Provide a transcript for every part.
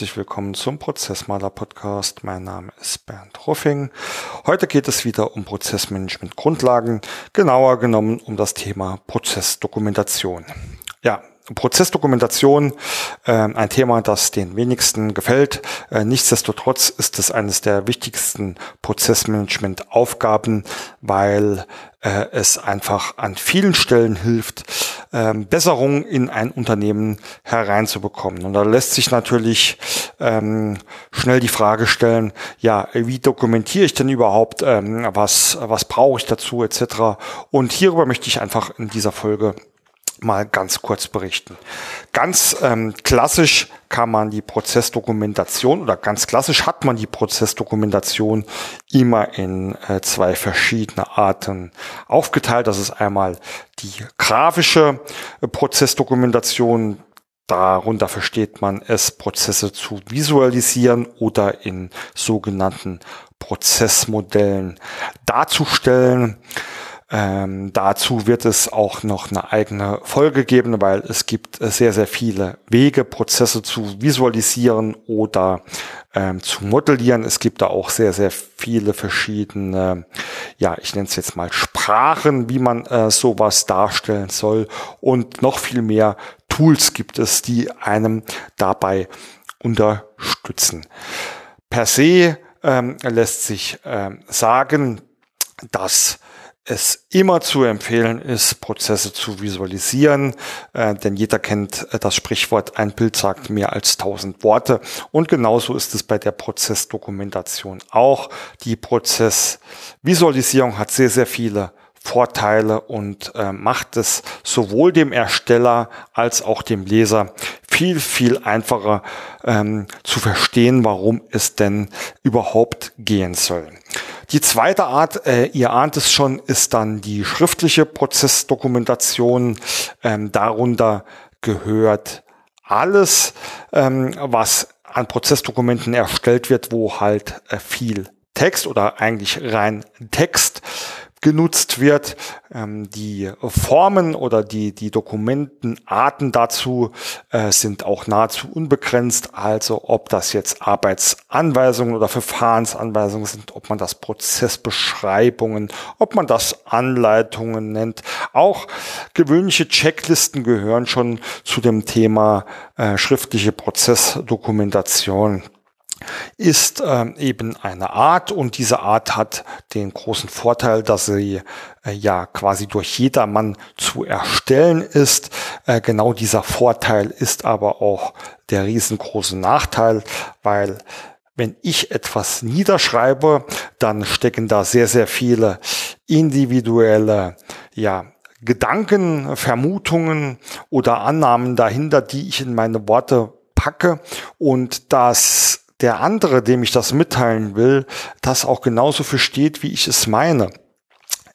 Herzlich willkommen zum Prozessmaler Podcast. Mein Name ist Bernd Ruffing. Heute geht es wieder um Prozessmanagement Grundlagen, genauer genommen um das Thema Prozessdokumentation. Ja, Prozessdokumentation, äh, ein Thema, das den wenigsten gefällt. Äh, nichtsdestotrotz ist es eines der wichtigsten Prozessmanagement-Aufgaben, weil äh, es einfach an vielen Stellen hilft, äh, Besserungen in ein Unternehmen hereinzubekommen. Und da lässt sich natürlich ähm, schnell die Frage stellen, ja, wie dokumentiere ich denn überhaupt, ähm, was, was brauche ich dazu etc. Und hierüber möchte ich einfach in dieser Folge mal ganz kurz berichten. Ganz ähm, klassisch kann man die Prozessdokumentation oder ganz klassisch hat man die Prozessdokumentation immer in äh, zwei verschiedene Arten aufgeteilt. Das ist einmal die grafische äh, Prozessdokumentation. Darunter versteht man es, Prozesse zu visualisieren oder in sogenannten Prozessmodellen darzustellen. Ähm, dazu wird es auch noch eine eigene Folge geben, weil es gibt sehr, sehr viele Wege, Prozesse zu visualisieren oder ähm, zu modellieren. Es gibt da auch sehr, sehr viele verschiedene, ja, ich nenne es jetzt mal Sprachen, wie man äh, sowas darstellen soll. Und noch viel mehr Tools gibt es, die einem dabei unterstützen. Per se ähm, lässt sich ähm, sagen, dass es immer zu empfehlen ist, Prozesse zu visualisieren, äh, denn jeder kennt äh, das Sprichwort, ein Bild sagt mehr als tausend Worte. Und genauso ist es bei der Prozessdokumentation auch. Die Prozessvisualisierung hat sehr, sehr viele Vorteile und äh, macht es sowohl dem Ersteller als auch dem Leser viel, viel einfacher ähm, zu verstehen, warum es denn überhaupt gehen soll. Die zweite Art, äh, ihr ahnt es schon, ist dann die schriftliche Prozessdokumentation. Ähm, darunter gehört alles, ähm, was an Prozessdokumenten erstellt wird, wo halt äh, viel Text oder eigentlich rein Text genutzt wird. Ähm, die Formen oder die, die Dokumentenarten dazu äh, sind auch nahezu unbegrenzt. Also ob das jetzt Arbeitsanweisungen oder Verfahrensanweisungen sind, ob man das Prozessbeschreibungen, ob man das Anleitungen nennt. Auch gewöhnliche Checklisten gehören schon zu dem Thema äh, schriftliche Prozessdokumentation ist ähm, eben eine Art und diese Art hat den großen Vorteil, dass sie äh, ja quasi durch jedermann zu erstellen ist. Äh, genau dieser Vorteil ist aber auch der riesengroße Nachteil, weil wenn ich etwas niederschreibe, dann stecken da sehr, sehr viele individuelle, ja, Gedanken, Vermutungen oder Annahmen dahinter, die ich in meine Worte packe und das der andere, dem ich das mitteilen will, das auch genauso versteht, wie ich es meine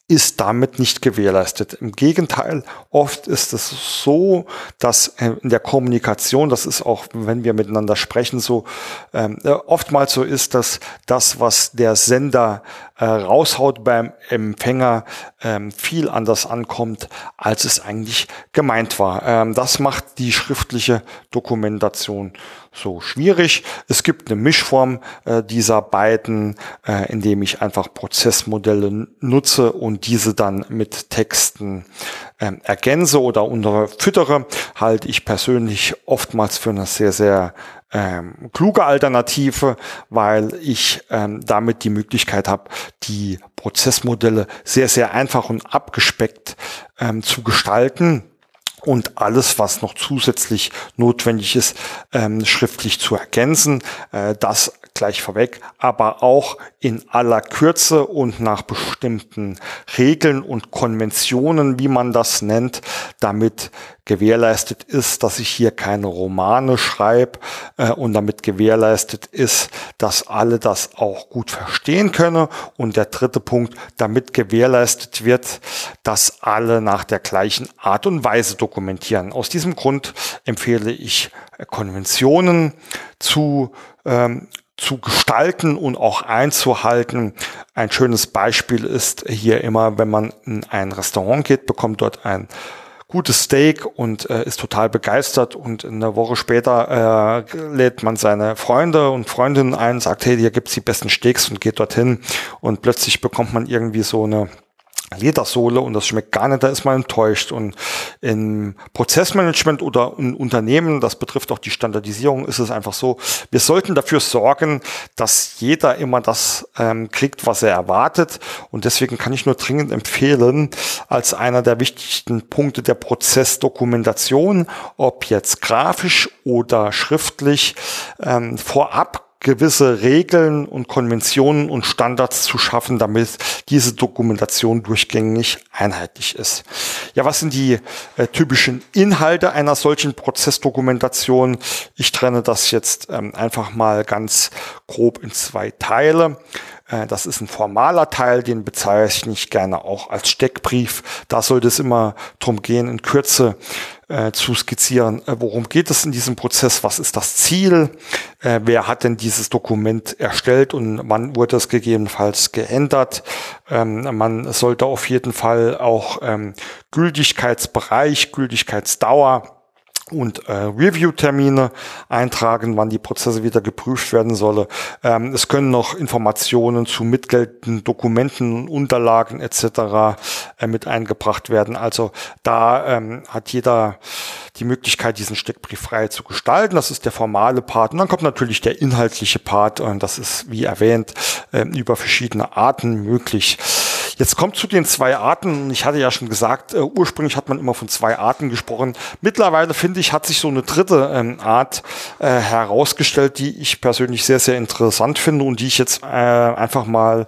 ist damit nicht gewährleistet. Im Gegenteil, oft ist es so, dass äh, in der Kommunikation, das ist auch, wenn wir miteinander sprechen, so ähm, äh, oftmals so ist, dass das, was der Sender äh, raushaut beim Empfänger, ähm, viel anders ankommt, als es eigentlich gemeint war. Ähm, das macht die schriftliche Dokumentation so schwierig. Es gibt eine Mischform äh, dieser beiden, äh, indem ich einfach Prozessmodelle nutze und diese dann mit Texten ähm, ergänze oder unterfüttere, halte ich persönlich oftmals für eine sehr, sehr ähm, kluge Alternative, weil ich ähm, damit die Möglichkeit habe, die Prozessmodelle sehr, sehr einfach und abgespeckt ähm, zu gestalten und alles, was noch zusätzlich notwendig ist, ähm, schriftlich zu ergänzen. Äh, das gleich vorweg, aber auch in aller Kürze und nach bestimmten Regeln und Konventionen, wie man das nennt, damit gewährleistet ist, dass ich hier keine Romane schreibe äh, und damit gewährleistet ist, dass alle das auch gut verstehen können. Und der dritte Punkt, damit gewährleistet wird, dass alle nach der gleichen Art und Weise dokumentieren. Aus diesem Grund empfehle ich Konventionen zu ähm, zu gestalten und auch einzuhalten. Ein schönes Beispiel ist hier immer, wenn man in ein Restaurant geht, bekommt dort ein gutes Steak und äh, ist total begeistert und eine Woche später äh, lädt man seine Freunde und Freundinnen ein, sagt, hey, hier gibt's die besten Steaks und geht dorthin und plötzlich bekommt man irgendwie so eine Ledersohle und das schmeckt gar nicht, da ist man enttäuscht. Und im Prozessmanagement oder in Unternehmen, das betrifft auch die Standardisierung, ist es einfach so, wir sollten dafür sorgen, dass jeder immer das ähm, kriegt, was er erwartet. Und deswegen kann ich nur dringend empfehlen, als einer der wichtigsten Punkte der Prozessdokumentation, ob jetzt grafisch oder schriftlich, ähm, vorab gewisse Regeln und Konventionen und Standards zu schaffen, damit diese Dokumentation durchgängig einheitlich ist. Ja, was sind die äh, typischen Inhalte einer solchen Prozessdokumentation? Ich trenne das jetzt ähm, einfach mal ganz grob in zwei Teile. Äh, das ist ein formaler Teil, den bezeichne ich gerne auch als Steckbrief. Da sollte es immer darum gehen, in Kürze äh, zu skizzieren, äh, worum geht es in diesem Prozess, was ist das Ziel, äh, wer hat denn dieses Dokument erstellt und wann wurde es gegebenenfalls geändert. Ähm, man sollte auf jeden Fall auch ähm, Gültigkeitsbereich, Gültigkeitsdauer und äh, Review-Termine eintragen, wann die Prozesse wieder geprüft werden solle. Ähm, es können noch Informationen zu mitgeltenden Dokumenten, Unterlagen etc. Äh, mit eingebracht werden. Also da ähm, hat jeder die Möglichkeit, diesen Steckbrief frei zu gestalten. Das ist der formale Part. Und dann kommt natürlich der inhaltliche Part. Und das ist, wie erwähnt, äh, über verschiedene Arten möglich. Jetzt kommt zu den zwei Arten. Ich hatte ja schon gesagt, äh, ursprünglich hat man immer von zwei Arten gesprochen. Mittlerweile finde ich, hat sich so eine dritte ähm, Art äh, herausgestellt, die ich persönlich sehr, sehr interessant finde und die ich jetzt äh, einfach mal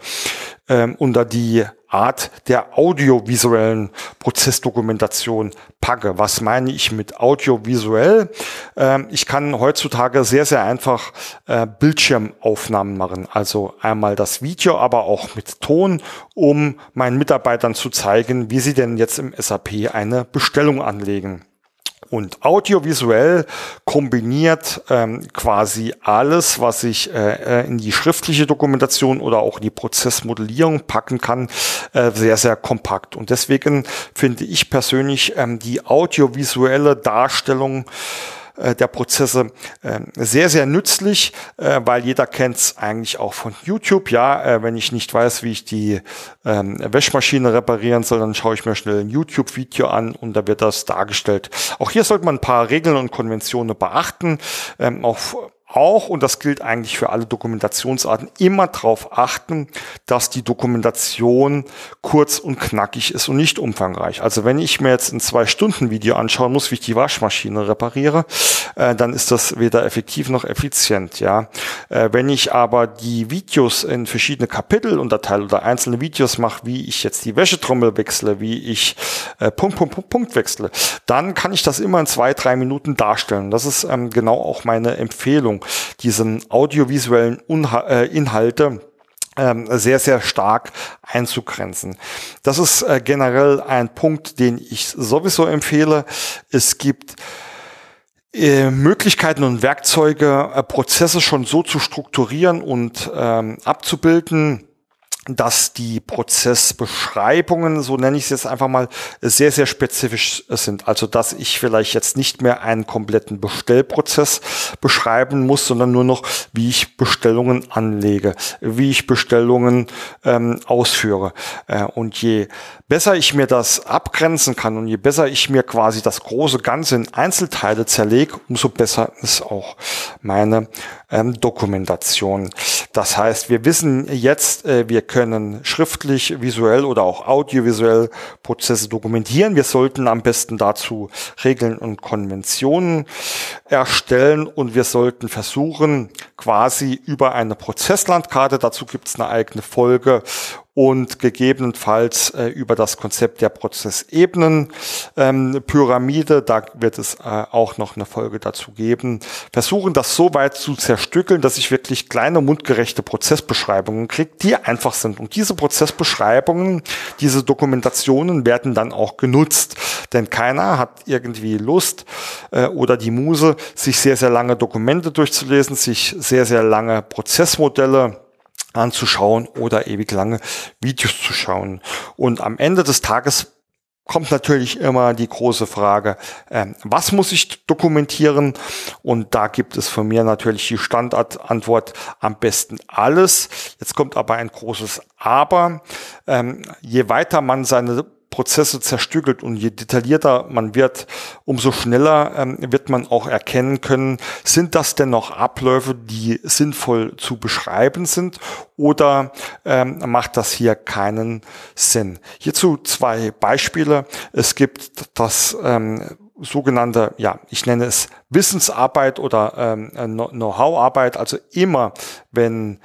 ähm, unter die Art der audiovisuellen Prozessdokumentation packe. Was meine ich mit audiovisuell? Ähm, ich kann heutzutage sehr, sehr einfach äh, Bildschirmaufnahmen machen. Also einmal das Video, aber auch mit Ton, um meinen Mitarbeitern zu zeigen, wie sie denn jetzt im SAP eine Bestellung anlegen. Und audiovisuell kombiniert ähm, quasi alles, was ich äh, äh, in die schriftliche Dokumentation oder auch in die Prozessmodellierung packen kann, äh, sehr, sehr kompakt. Und deswegen finde ich persönlich ähm, die audiovisuelle Darstellung äh, der Prozesse äh, sehr, sehr nützlich, äh, weil jeder kennt es eigentlich auch von YouTube. Ja, äh, wenn ich nicht weiß, wie ich die ähm, Wäschmaschine reparieren soll, dann schaue ich mir schnell ein YouTube-Video an und da wird das dargestellt. Auch hier sollte man ein paar Regeln und Konventionen beachten. Ähm, auch auch, und das gilt eigentlich für alle Dokumentationsarten, immer darauf achten, dass die Dokumentation kurz und knackig ist und nicht umfangreich. Also wenn ich mir jetzt ein Zwei-Stunden-Video anschauen muss, wie ich die Waschmaschine repariere, äh, dann ist das weder effektiv noch effizient. Ja, äh, Wenn ich aber die Videos in verschiedene Kapitel unterteile oder einzelne Videos mache, wie ich jetzt die Wäschetrommel wechsle, wie ich äh, Punkt, Punkt, Punkt, Punkt wechsle, dann kann ich das immer in zwei, drei Minuten darstellen. Das ist ähm, genau auch meine Empfehlung. Versuchung, diesen audiovisuellen Unha äh, Inhalte ähm, sehr, sehr stark einzugrenzen. Das ist äh, generell ein Punkt, den ich sowieso empfehle. Es gibt äh, Möglichkeiten und Werkzeuge, äh, Prozesse schon so zu strukturieren und ähm, abzubilden, dass die Prozessbeschreibungen, so nenne ich es jetzt einfach mal, sehr, sehr spezifisch sind. Also, dass ich vielleicht jetzt nicht mehr einen kompletten Bestellprozess beschreiben muss, sondern nur noch, wie ich Bestellungen anlege, wie ich Bestellungen ähm, ausführe. Äh, und je besser ich mir das abgrenzen kann und je besser ich mir quasi das große Ganze in Einzelteile zerlege, umso besser ist auch meine ähm, Dokumentation. Das heißt, wir wissen jetzt, äh, wir können schriftlich, visuell oder auch audiovisuell Prozesse dokumentieren. Wir sollten am besten dazu Regeln und Konventionen erstellen und wir sollten versuchen, quasi über eine Prozesslandkarte, dazu gibt es eine eigene Folge, und gegebenenfalls äh, über das Konzept der Prozessebenen. Ähm, da wird es äh, auch noch eine Folge dazu geben, versuchen das so weit zu zerstückeln, dass ich wirklich kleine mundgerechte Prozessbeschreibungen kriege, die einfach sind. Und diese Prozessbeschreibungen, diese Dokumentationen werden dann auch genutzt, denn keiner hat irgendwie Lust äh, oder die Muse, sich sehr, sehr lange Dokumente durchzulesen, sich sehr, sehr lange Prozessmodelle anzuschauen oder ewig lange Videos zu schauen. Und am Ende des Tages kommt natürlich immer die große Frage, äh, was muss ich dokumentieren? Und da gibt es von mir natürlich die Standardantwort am besten alles. Jetzt kommt aber ein großes Aber. Ähm, je weiter man seine Prozesse zerstückelt und je detaillierter man wird, umso schneller ähm, wird man auch erkennen können, sind das denn noch Abläufe, die sinnvoll zu beschreiben sind oder ähm, macht das hier keinen Sinn? Hierzu zwei Beispiele. Es gibt das ähm, sogenannte, ja, ich nenne es Wissensarbeit oder ähm, Know-how-Arbeit, also immer wenn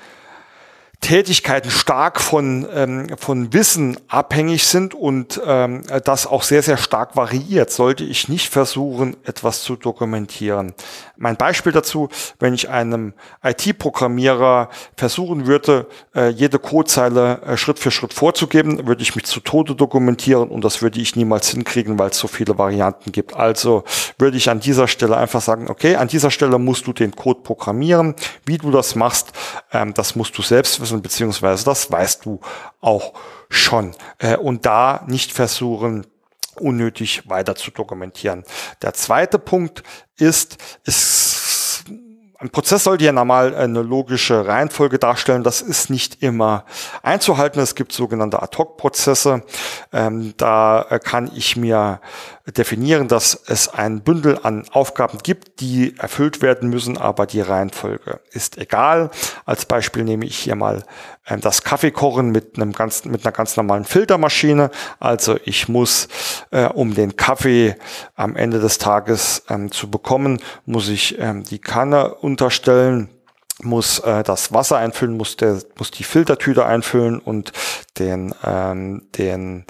Tätigkeiten stark von, ähm, von Wissen abhängig sind und ähm, das auch sehr, sehr stark variiert, sollte ich nicht versuchen, etwas zu dokumentieren. Mein Beispiel dazu, wenn ich einem IT-Programmierer versuchen würde, äh, jede Codezeile äh, Schritt für Schritt vorzugeben, würde ich mich zu Tode dokumentieren und das würde ich niemals hinkriegen, weil es so viele Varianten gibt. Also würde ich an dieser Stelle einfach sagen, okay, an dieser Stelle musst du den Code programmieren. Wie du das machst, ähm, das musst du selbst wissen müssen, beziehungsweise das weißt du auch schon. Äh, und da nicht versuchen, unnötig weiter zu dokumentieren. Der zweite Punkt ist, ist ein Prozess sollte ja normal eine logische Reihenfolge darstellen. Das ist nicht immer einzuhalten. Es gibt sogenannte Ad-Hoc-Prozesse. Ähm, da äh, kann ich mir definieren, dass es ein Bündel an Aufgaben gibt, die erfüllt werden müssen, aber die Reihenfolge ist egal. Als Beispiel nehme ich hier mal äh, das Kaffeekochen mit einem ganz, mit einer ganz normalen Filtermaschine. Also ich muss, äh, um den Kaffee am Ende des Tages ähm, zu bekommen, muss ich ähm, die Kanne unterstellen muss äh, das Wasser einfüllen, muss der muss die Filtertüte einfüllen und den ähm, den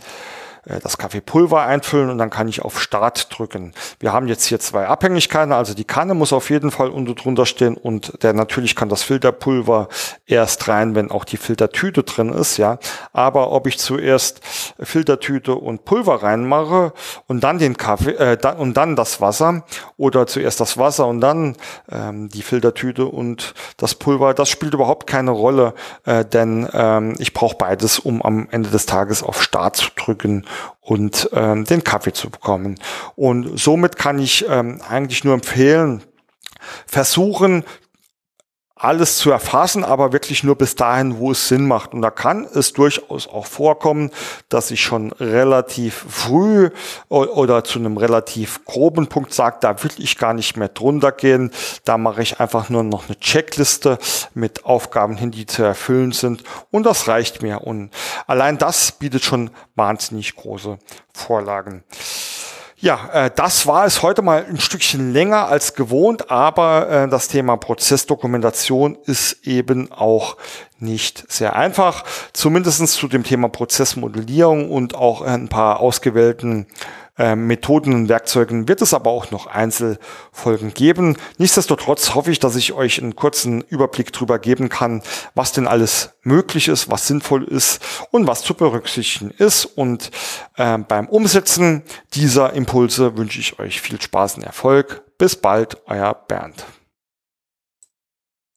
das Kaffeepulver einfüllen und dann kann ich auf Start drücken. Wir haben jetzt hier zwei Abhängigkeiten, also die Kanne muss auf jeden Fall unten drunter stehen und der natürlich kann das Filterpulver erst rein, wenn auch die Filtertüte drin ist, ja. Aber ob ich zuerst Filtertüte und Pulver reinmache und dann den Kaffee äh, dann, und dann das Wasser oder zuerst das Wasser und dann ähm, die Filtertüte und das Pulver, das spielt überhaupt keine Rolle, äh, denn ähm, ich brauche beides, um am Ende des Tages auf Start zu drücken und ähm, den Kaffee zu bekommen. Und somit kann ich ähm, eigentlich nur empfehlen, versuchen, alles zu erfassen, aber wirklich nur bis dahin, wo es Sinn macht. Und da kann es durchaus auch vorkommen, dass ich schon relativ früh oder zu einem relativ groben Punkt sage, da will ich gar nicht mehr drunter gehen. Da mache ich einfach nur noch eine Checkliste mit Aufgaben hin, die zu erfüllen sind. Und das reicht mir. Und allein das bietet schon wahnsinnig große Vorlagen. Ja, äh, das war es heute mal ein Stückchen länger als gewohnt, aber äh, das Thema Prozessdokumentation ist eben auch nicht sehr einfach. Zumindestens zu dem Thema Prozessmodellierung und auch ein paar ausgewählten äh, Methoden und Werkzeugen wird es aber auch noch Einzelfolgen geben. Nichtsdestotrotz hoffe ich, dass ich euch einen kurzen Überblick darüber geben kann, was denn alles möglich ist, was sinnvoll ist und was zu berücksichtigen ist. Und äh, beim Umsetzen dieser Impulse wünsche ich euch viel Spaß und Erfolg. Bis bald, euer Bernd.